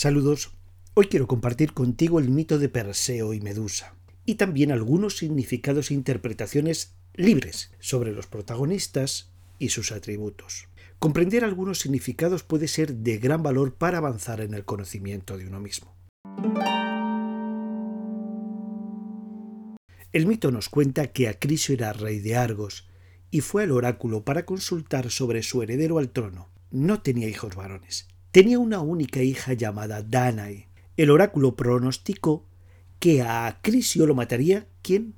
Saludos. Hoy quiero compartir contigo el mito de Perseo y Medusa y también algunos significados e interpretaciones libres sobre los protagonistas y sus atributos. Comprender algunos significados puede ser de gran valor para avanzar en el conocimiento de uno mismo. El mito nos cuenta que Acrisio era rey de Argos y fue al oráculo para consultar sobre su heredero al trono. No tenía hijos varones. Tenía una única hija llamada Danae. El oráculo pronosticó que a Acrisio lo mataría ¿quién?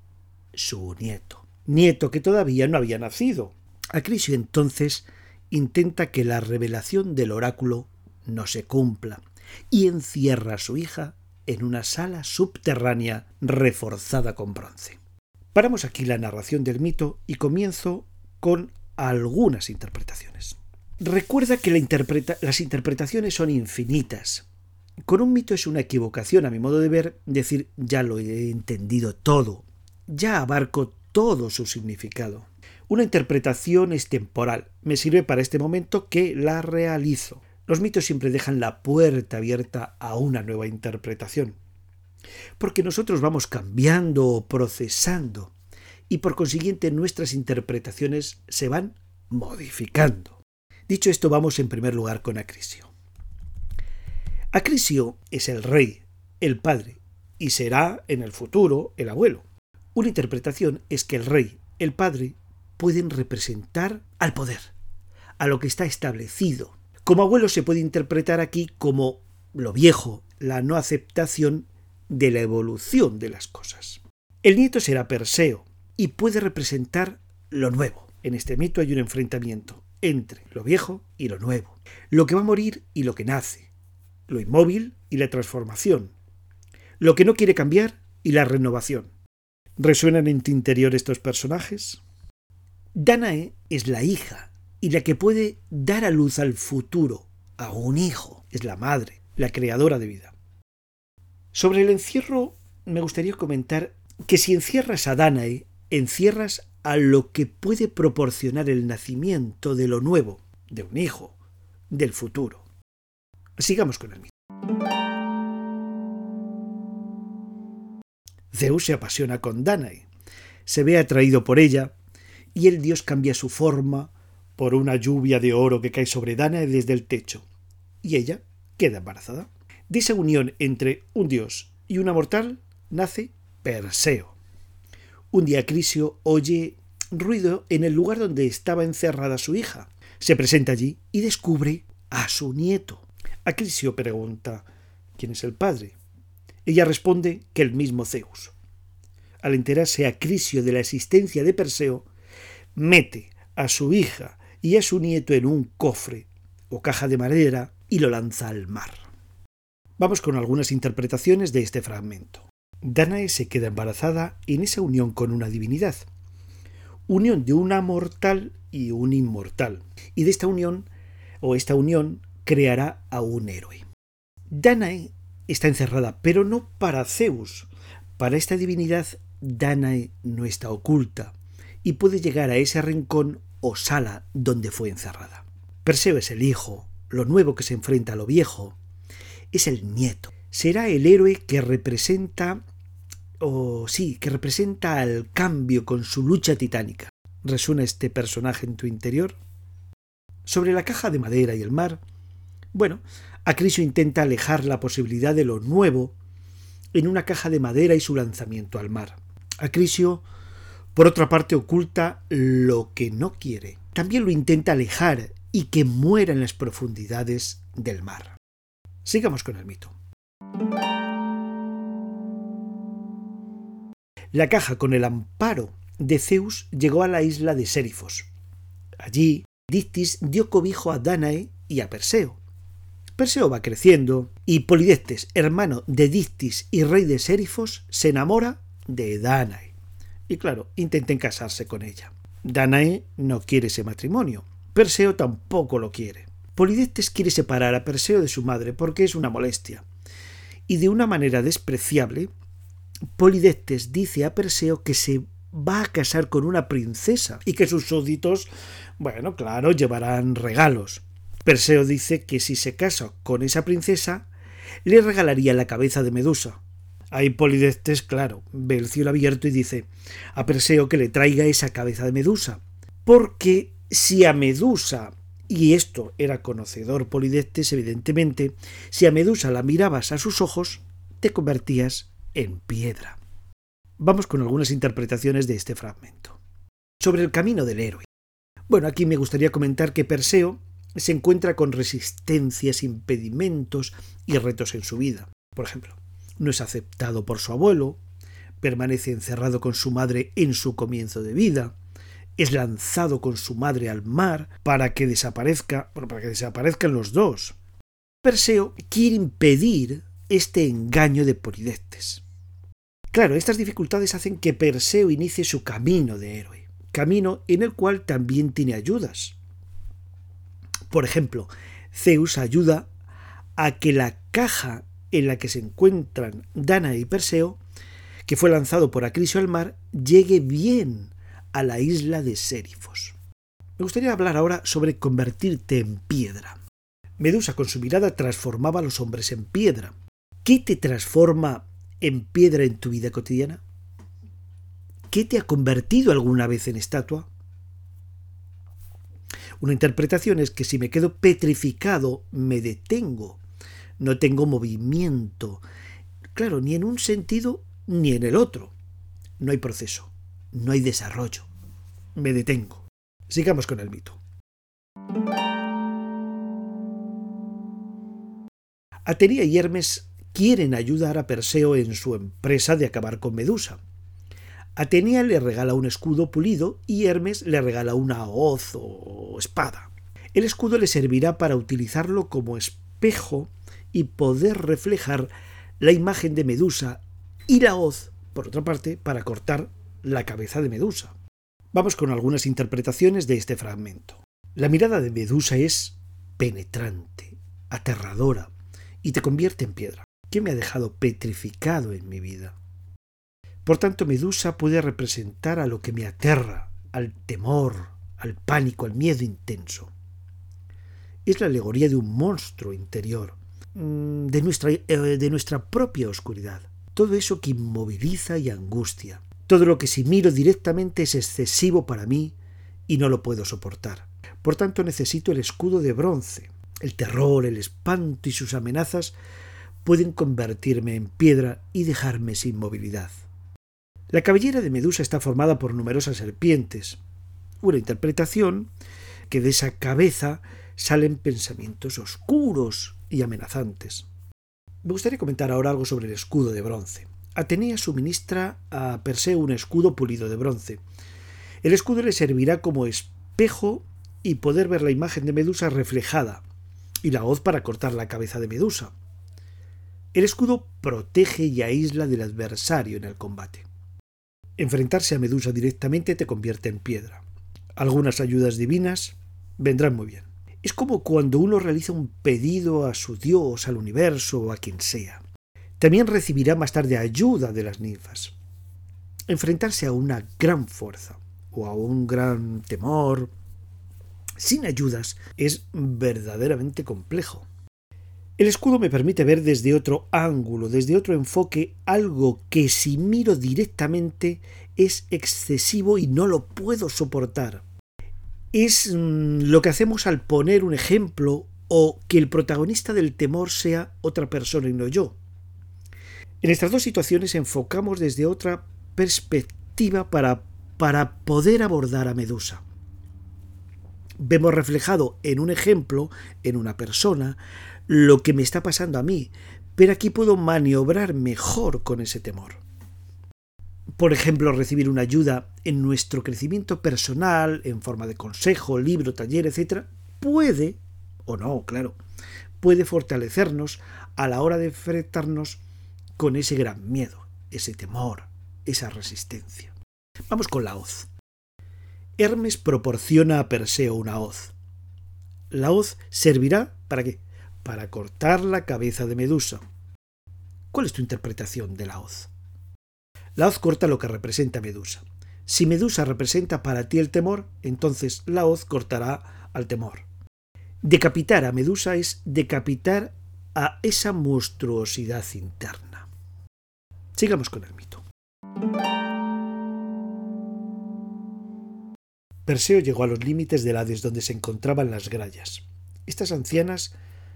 Su nieto. Nieto que todavía no había nacido. Acrisio entonces intenta que la revelación del oráculo no se cumpla y encierra a su hija en una sala subterránea reforzada con bronce. Paramos aquí la narración del mito y comienzo con algunas interpretaciones. Recuerda que las interpretaciones son infinitas. Con un mito es una equivocación, a mi modo de ver, decir ya lo he entendido todo, ya abarco todo su significado. Una interpretación es temporal, me sirve para este momento que la realizo. Los mitos siempre dejan la puerta abierta a una nueva interpretación. Porque nosotros vamos cambiando o procesando y por consiguiente nuestras interpretaciones se van modificando. Dicho esto, vamos en primer lugar con Acrisio. Acrisio es el rey, el padre, y será en el futuro el abuelo. Una interpretación es que el rey, el padre, pueden representar al poder, a lo que está establecido, como abuelo se puede interpretar aquí como lo viejo, la no aceptación de la evolución de las cosas. El nieto será Perseo y puede representar lo nuevo. En este mito hay un enfrentamiento entre lo viejo y lo nuevo, lo que va a morir y lo que nace, lo inmóvil y la transformación, lo que no quiere cambiar y la renovación. ¿Resuenan en tu interior estos personajes? Danae es la hija y la que puede dar a luz al futuro, a un hijo, es la madre, la creadora de vida. Sobre el encierro me gustaría comentar que si encierras a Danae, encierras a lo que puede proporcionar el nacimiento de lo nuevo, de un hijo, del futuro. Sigamos con el mito. Zeus se apasiona con Danae, se ve atraído por ella, y el dios cambia su forma, por una lluvia de oro que cae sobre Danae desde el techo, y ella queda embarazada. De esa unión entre un dios y una mortal nace Perseo. Un día Crisio oye ruido en el lugar donde estaba encerrada su hija. Se presenta allí y descubre a su nieto. Acrisio pregunta ¿Quién es el padre? Ella responde que el mismo Zeus. Al enterarse Acrisio de la existencia de Perseo, mete a su hija y a su nieto en un cofre o caja de madera y lo lanza al mar. Vamos con algunas interpretaciones de este fragmento. Danae se queda embarazada en esa unión con una divinidad, unión de una mortal y un inmortal, y de esta unión o esta unión creará a un héroe. Danae está encerrada, pero no para Zeus. Para esta divinidad, Danae no está oculta y puede llegar a ese rincón o sala donde fue encerrada. Perseo es el hijo, lo nuevo que se enfrenta a lo viejo, es el nieto. Será el héroe que representa, o sí, que representa al cambio con su lucha titánica. ¿Resuena este personaje en tu interior? Sobre la caja de madera y el mar, bueno, Acrisio intenta alejar la posibilidad de lo nuevo en una caja de madera y su lanzamiento al mar. Acrisio por otra parte, oculta lo que no quiere. También lo intenta alejar y que muera en las profundidades del mar. Sigamos con el mito. La caja con el amparo de Zeus llegó a la isla de Sérifos. Allí, Dictis dio cobijo a Danae y a Perseo. Perseo va creciendo y Polidectes, hermano de Dictis y rey de Sérifos, se enamora de Danae y claro, intenten casarse con ella. Danae no quiere ese matrimonio. Perseo tampoco lo quiere. Polidectes quiere separar a Perseo de su madre porque es una molestia. Y de una manera despreciable, Polidectes dice a Perseo que se va a casar con una princesa y que sus súbditos, bueno, claro, llevarán regalos. Perseo dice que si se casa con esa princesa, le regalaría la cabeza de Medusa. Ahí Polidectes, claro, ve el cielo abierto y dice a Perseo que le traiga esa cabeza de Medusa. Porque si a Medusa, y esto era conocedor Polidectes evidentemente, si a Medusa la mirabas a sus ojos, te convertías en piedra. Vamos con algunas interpretaciones de este fragmento. Sobre el camino del héroe. Bueno, aquí me gustaría comentar que Perseo se encuentra con resistencias, impedimentos y retos en su vida. Por ejemplo, no es aceptado por su abuelo, permanece encerrado con su madre en su comienzo de vida, es lanzado con su madre al mar para que desaparezca, bueno, para que desaparezcan los dos. Perseo quiere impedir este engaño de Polidectes. Claro, estas dificultades hacen que Perseo inicie su camino de héroe, camino en el cual también tiene ayudas. Por ejemplo, Zeus ayuda a que la caja en la que se encuentran Dana y Perseo, que fue lanzado por Acrisio al mar, llegue bien a la isla de Sérifos. Me gustaría hablar ahora sobre convertirte en piedra. Medusa con su mirada transformaba a los hombres en piedra. ¿Qué te transforma en piedra en tu vida cotidiana? ¿Qué te ha convertido alguna vez en estatua? Una interpretación es que si me quedo petrificado, me detengo, no tengo movimiento. Claro, ni en un sentido ni en el otro. No hay proceso, no hay desarrollo. Me detengo. Sigamos con el mito. Atenea y Hermes quieren ayudar a Perseo en su empresa de acabar con Medusa. Atenea le regala un escudo pulido y Hermes le regala una hoz o espada. El escudo le servirá para utilizarlo como espejo y poder reflejar la imagen de Medusa y la hoz, por otra parte, para cortar la cabeza de Medusa. Vamos con algunas interpretaciones de este fragmento. La mirada de Medusa es penetrante, aterradora, y te convierte en piedra, que me ha dejado petrificado en mi vida. Por tanto, Medusa puede representar a lo que me aterra, al temor, al pánico, al miedo intenso. Es la alegoría de un monstruo interior, mm, de nuestra, eh, de nuestra propia oscuridad. Todo eso que inmoviliza y angustia. Todo lo que si miro directamente es excesivo para mí y no lo puedo soportar. Por tanto necesito el escudo de bronce. El terror, el espanto y sus amenazas pueden convertirme en piedra y dejarme sin movilidad. La cabellera de Medusa está formada por numerosas serpientes. Una interpretación que de esa cabeza salen pensamientos oscuros y amenazantes. Me gustaría comentar ahora algo sobre el escudo de bronce. Atenea suministra a Perseo un escudo pulido de bronce. El escudo le servirá como espejo y poder ver la imagen de Medusa reflejada, y la hoz para cortar la cabeza de Medusa. El escudo protege y aísla del adversario en el combate. Enfrentarse a Medusa directamente te convierte en piedra. Algunas ayudas divinas vendrán muy bien. Es como cuando uno realiza un pedido a su Dios, al universo o a quien sea. También recibirá más tarde ayuda de las ninfas. Enfrentarse a una gran fuerza o a un gran temor sin ayudas es verdaderamente complejo. El escudo me permite ver desde otro ángulo, desde otro enfoque, algo que si miro directamente es excesivo y no lo puedo soportar. Es mm, lo que hacemos al poner un ejemplo o que el protagonista del temor sea otra persona y no yo. En estas dos situaciones enfocamos desde otra perspectiva para, para poder abordar a Medusa. Vemos reflejado en un ejemplo, en una persona, lo que me está pasando a mí, pero aquí puedo maniobrar mejor con ese temor. Por ejemplo, recibir una ayuda en nuestro crecimiento personal, en forma de consejo, libro, taller, etc., puede, o no, claro, puede fortalecernos a la hora de enfrentarnos con ese gran miedo, ese temor, esa resistencia. Vamos con la hoz. Hermes proporciona a Perseo una hoz. La hoz servirá para qué? Para cortar la cabeza de Medusa. ¿Cuál es tu interpretación de la hoz? La hoz corta lo que representa Medusa. Si Medusa representa para ti el temor, entonces la hoz cortará al temor. Decapitar a Medusa es decapitar a esa monstruosidad interna. Sigamos con el mito. Perseo llegó a los límites del Hades donde se encontraban las grallas. Estas ancianas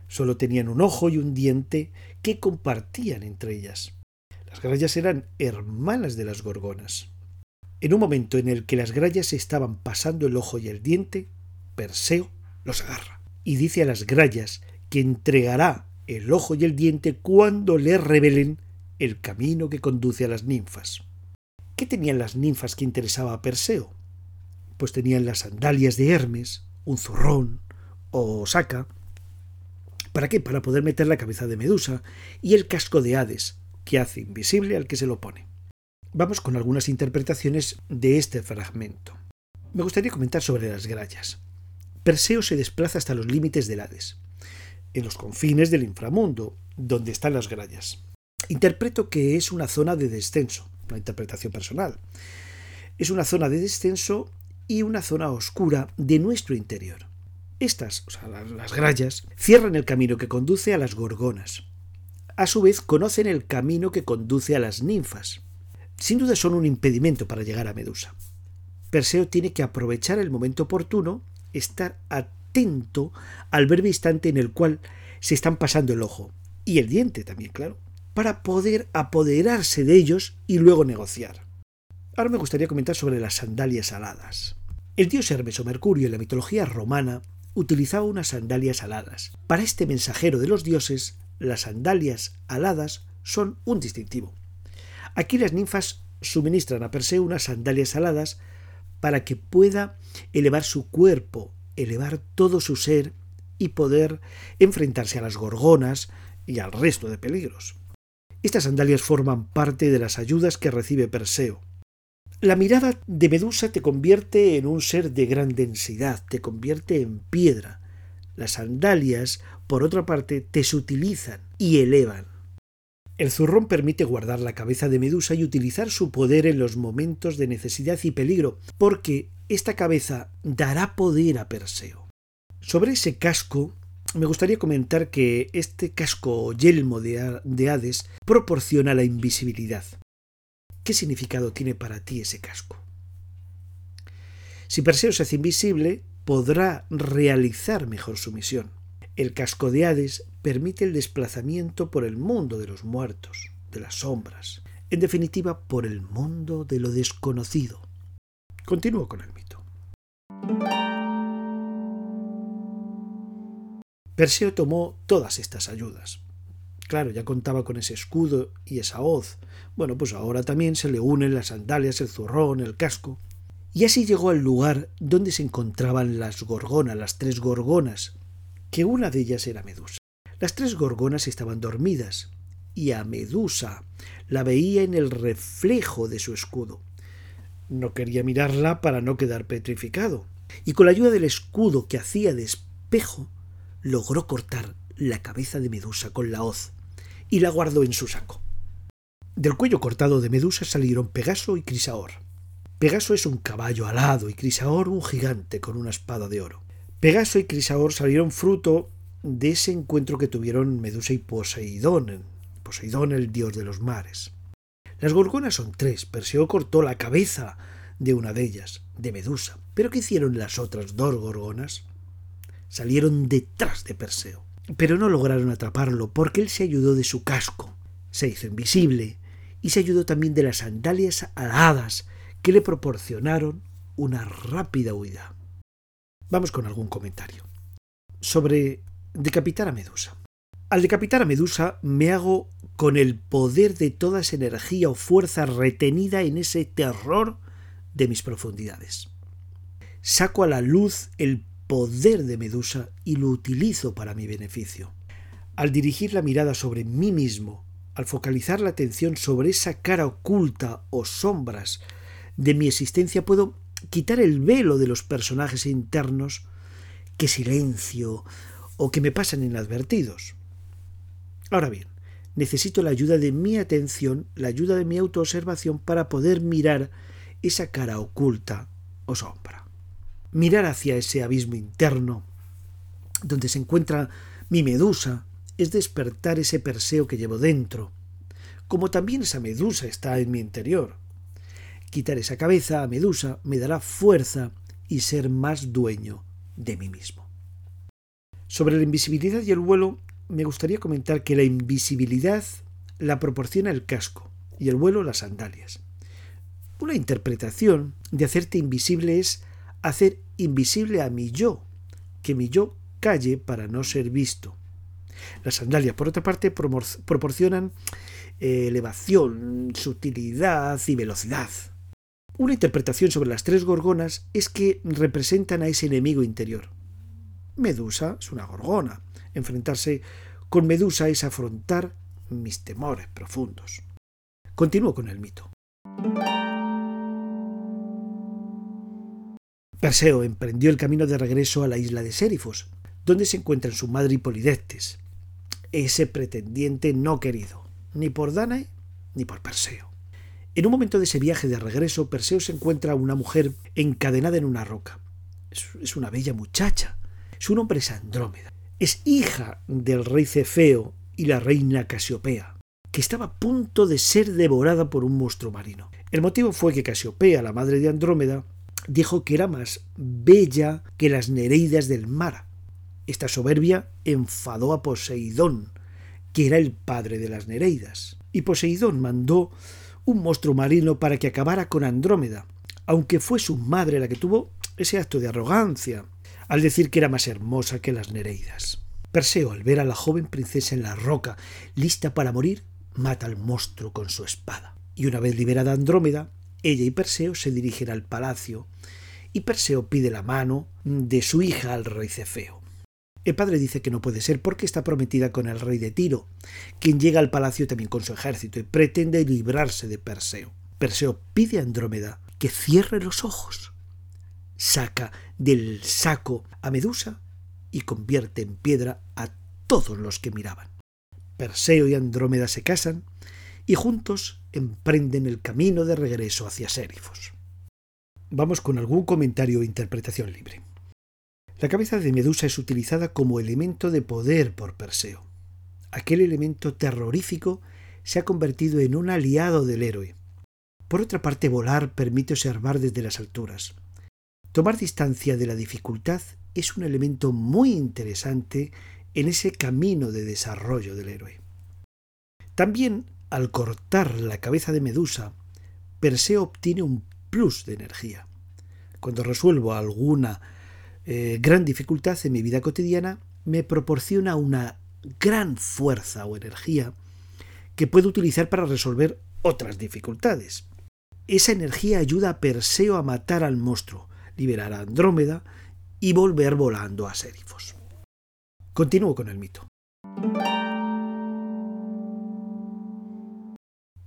solo tenían un ojo y un diente que compartían entre ellas. Las grallas eran hermanas de las gorgonas. En un momento en el que las grallas estaban pasando el ojo y el diente, Perseo los agarra y dice a las grallas que entregará el ojo y el diente cuando le revelen el camino que conduce a las ninfas. ¿Qué tenían las ninfas que interesaba a Perseo? Pues tenían las sandalias de Hermes, un zurrón o saca. ¿Para qué? Para poder meter la cabeza de Medusa y el casco de Hades, que hace invisible al que se lo pone. Vamos con algunas interpretaciones de este fragmento. Me gustaría comentar sobre las grallas. Perseo se desplaza hasta los límites del Hades, en los confines del inframundo, donde están las grallas. Interpreto que es una zona de descenso, una interpretación personal. Es una zona de descenso y una zona oscura de nuestro interior. Estas, o sea, las grallas, cierran el camino que conduce a las gorgonas. A su vez, conocen el camino que conduce a las ninfas. Sin duda son un impedimento para llegar a Medusa. Perseo tiene que aprovechar el momento oportuno, estar atento al breve instante en el cual se están pasando el ojo, y el diente también, claro, para poder apoderarse de ellos y luego negociar. Ahora me gustaría comentar sobre las sandalias aladas. El dios Hermes o Mercurio en la mitología romana utilizaba unas sandalias aladas. Para este mensajero de los dioses, las sandalias aladas son un distintivo. Aquí las ninfas suministran a Perseo unas sandalias aladas para que pueda elevar su cuerpo, elevar todo su ser y poder enfrentarse a las gorgonas y al resto de peligros. Estas sandalias forman parte de las ayudas que recibe Perseo. La mirada de Medusa te convierte en un ser de gran densidad, te convierte en piedra. Las sandalias, por otra parte, te sutilizan y elevan. El zurrón permite guardar la cabeza de Medusa y utilizar su poder en los momentos de necesidad y peligro, porque esta cabeza dará poder a Perseo. Sobre ese casco, me gustaría comentar que este casco o yelmo de Hades proporciona la invisibilidad. ¿Qué significado tiene para ti ese casco? Si Perseo se hace invisible, podrá realizar mejor su misión. El casco de Hades permite el desplazamiento por el mundo de los muertos, de las sombras, en definitiva por el mundo de lo desconocido. Continúo con el mito. Perseo tomó todas estas ayudas. Claro, ya contaba con ese escudo y esa hoz. Bueno, pues ahora también se le unen las sandalias, el zurrón, el casco. Y así llegó al lugar donde se encontraban las gorgonas, las tres gorgonas, que una de ellas era Medusa. Las tres gorgonas estaban dormidas, y a Medusa la veía en el reflejo de su escudo. No quería mirarla para no quedar petrificado, y con la ayuda del escudo que hacía de espejo, logró cortar la cabeza de Medusa con la hoz, y la guardó en su saco. Del cuello cortado de Medusa salieron Pegaso y Crisaor. Pegaso es un caballo alado y Crisaor un gigante con una espada de oro. Pegaso y Crisaor salieron fruto de ese encuentro que tuvieron Medusa y Poseidón, Poseidón el dios de los mares. Las gorgonas son tres. Perseo cortó la cabeza de una de ellas, de Medusa. ¿Pero qué hicieron las otras dos gorgonas? Salieron detrás de Perseo. Pero no lograron atraparlo porque él se ayudó de su casco, se hizo invisible y se ayudó también de las sandalias aladas que le proporcionaron una rápida huida. Vamos con algún comentario. Sobre decapitar a Medusa. Al decapitar a Medusa me hago con el poder de toda esa energía o fuerza retenida en ese terror de mis profundidades. Saco a la luz el poder de Medusa y lo utilizo para mi beneficio. Al dirigir la mirada sobre mí mismo, al focalizar la atención sobre esa cara oculta o sombras de mi existencia, puedo quitar el velo de los personajes internos que silencio o que me pasan inadvertidos. Ahora bien, necesito la ayuda de mi atención, la ayuda de mi autoobservación para poder mirar esa cara oculta o sombra. Mirar hacia ese abismo interno donde se encuentra mi medusa es despertar ese Perseo que llevo dentro, como también esa Medusa está en mi interior. Quitar esa cabeza a Medusa me dará fuerza y ser más dueño de mí mismo. Sobre la invisibilidad y el vuelo, me gustaría comentar que la invisibilidad la proporciona el casco y el vuelo las sandalias. Una interpretación de hacerte invisible es hacer invisible a mi yo, que mi yo calle para no ser visto. Las sandalias, por otra parte, proporcionan eh, elevación, sutilidad y velocidad. Una interpretación sobre las tres gorgonas es que representan a ese enemigo interior. Medusa es una gorgona. Enfrentarse con Medusa es afrontar mis temores profundos. Continúo con el mito. Perseo emprendió el camino de regreso a la isla de Sérifos, donde se encuentran su madre Hipólidectes, ese pretendiente no querido, ni por Danae ni por Perseo. En un momento de ese viaje de regreso, Perseo se encuentra a una mujer encadenada en una roca. Es una bella muchacha. Su nombre es Andrómeda. Es hija del rey Cefeo y la reina Casiopea, que estaba a punto de ser devorada por un monstruo marino. El motivo fue que Casiopea, la madre de Andrómeda, dijo que era más bella que las Nereidas del mar. Esta soberbia enfadó a Poseidón, que era el padre de las Nereidas, y Poseidón mandó un monstruo marino para que acabara con Andrómeda, aunque fue su madre la que tuvo ese acto de arrogancia, al decir que era más hermosa que las Nereidas. Perseo, al ver a la joven princesa en la roca, lista para morir, mata al monstruo con su espada. Y una vez liberada Andrómeda, ella y Perseo se dirigen al palacio, y Perseo pide la mano de su hija al rey Cefeo. El padre dice que no puede ser porque está prometida con el rey de Tiro, quien llega al palacio también con su ejército y pretende librarse de Perseo. Perseo pide a Andrómeda que cierre los ojos. Saca del saco a Medusa y convierte en piedra a todos los que miraban. Perseo y Andrómeda se casan y juntos emprenden el camino de regreso hacia Sérifos. Vamos con algún comentario o interpretación libre. La cabeza de Medusa es utilizada como elemento de poder por Perseo. Aquel elemento terrorífico se ha convertido en un aliado del héroe. Por otra parte, volar permite observar desde las alturas. Tomar distancia de la dificultad es un elemento muy interesante en ese camino de desarrollo del héroe. También, al cortar la cabeza de Medusa, Perseo obtiene un plus de energía. Cuando resuelvo alguna eh, gran dificultad en mi vida cotidiana, me proporciona una gran fuerza o energía que puedo utilizar para resolver otras dificultades. Esa energía ayuda a Perseo a matar al monstruo, liberar a Andrómeda y volver volando a Sérifos. Continúo con el mito.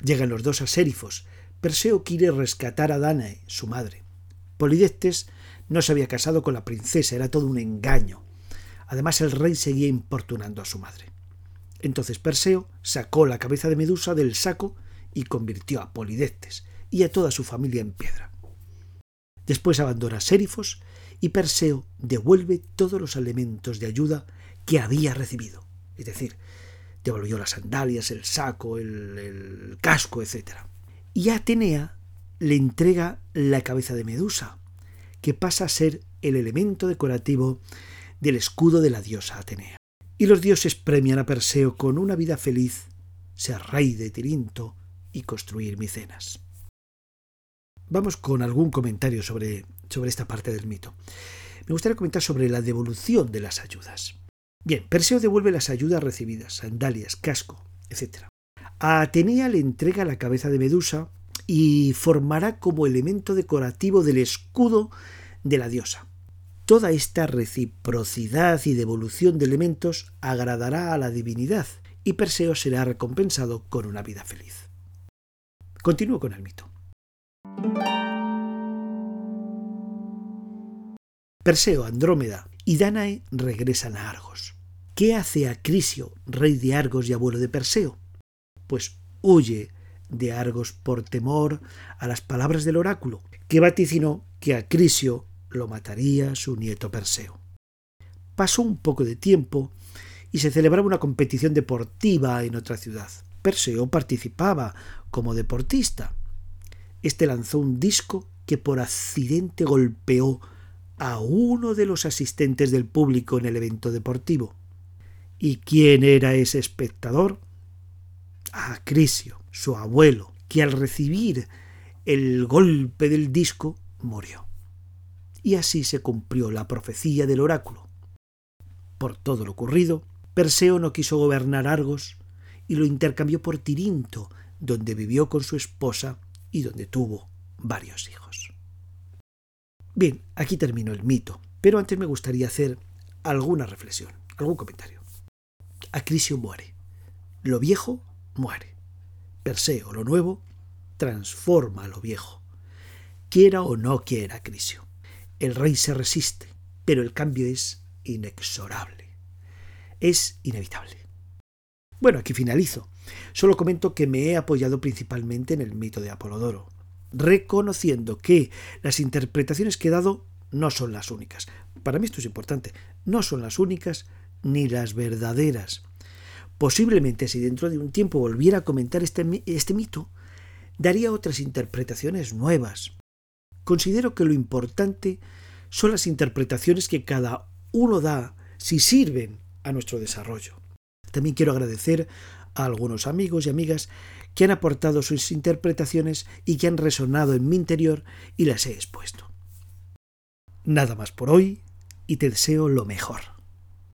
Llegan los dos a Sérifos. Perseo quiere rescatar a Danae, su madre. Polidectes no se había casado con la princesa, era todo un engaño. Además, el rey seguía importunando a su madre. Entonces Perseo sacó la cabeza de Medusa del saco y convirtió a Polidectes y a toda su familia en piedra. Después abandona Sérifos y Perseo devuelve todos los elementos de ayuda que había recibido. Es decir, devolvió las sandalias, el saco, el, casco, etc. Y Atenea le entrega la cabeza de Medusa, que pasa a ser el elemento decorativo del escudo de la diosa Atenea. Y los dioses premian a Perseo con una vida feliz, ser rey de Tirinto y construir Micenas. Vamos con algún comentario sobre, sobre esta parte del mito. Me gustaría comentar sobre la devolución de las ayudas. Bien, Perseo devuelve las ayudas recibidas, sandalias, casco, etc. A Atenea le entrega la cabeza de Medusa y formará como elemento decorativo del escudo de la diosa. Toda esta reciprocidad y devolución de elementos agradará a la divinidad y Perseo será recompensado con una vida feliz. Continúo con el mito. Perseo, Andrómeda y Danae regresan a Argos. ¿Qué hace Acrisio, rey de Argos y abuelo de Perseo? Pues huye de Argos por temor a las palabras del oráculo, que vaticinó que a Crisio lo mataría su nieto Perseo. Pasó un poco de tiempo y se celebraba una competición deportiva en otra ciudad. Perseo participaba como deportista. Este lanzó un disco que por accidente golpeó a uno de los asistentes del público en el evento deportivo. ¿Y quién era ese espectador? Acrisio, su abuelo, que al recibir el golpe del disco murió. Y así se cumplió la profecía del oráculo. Por todo lo ocurrido, Perseo no quiso gobernar Argos y lo intercambió por Tirinto, donde vivió con su esposa y donde tuvo varios hijos. Bien, aquí terminó el mito, pero antes me gustaría hacer alguna reflexión, algún comentario. Acrisio muere. Lo viejo muere. Perseo, lo nuevo, transforma a lo viejo. Quiera o no quiera Acrisio. El rey se resiste, pero el cambio es inexorable. Es inevitable. Bueno, aquí finalizo. Solo comento que me he apoyado principalmente en el mito de Apolodoro, reconociendo que las interpretaciones que he dado no son las únicas. Para mí esto es importante. No son las únicas ni las verdaderas. Posiblemente si dentro de un tiempo volviera a comentar este, este mito, daría otras interpretaciones nuevas. Considero que lo importante son las interpretaciones que cada uno da si sirven a nuestro desarrollo. También quiero agradecer a algunos amigos y amigas que han aportado sus interpretaciones y que han resonado en mi interior y las he expuesto. Nada más por hoy y te deseo lo mejor.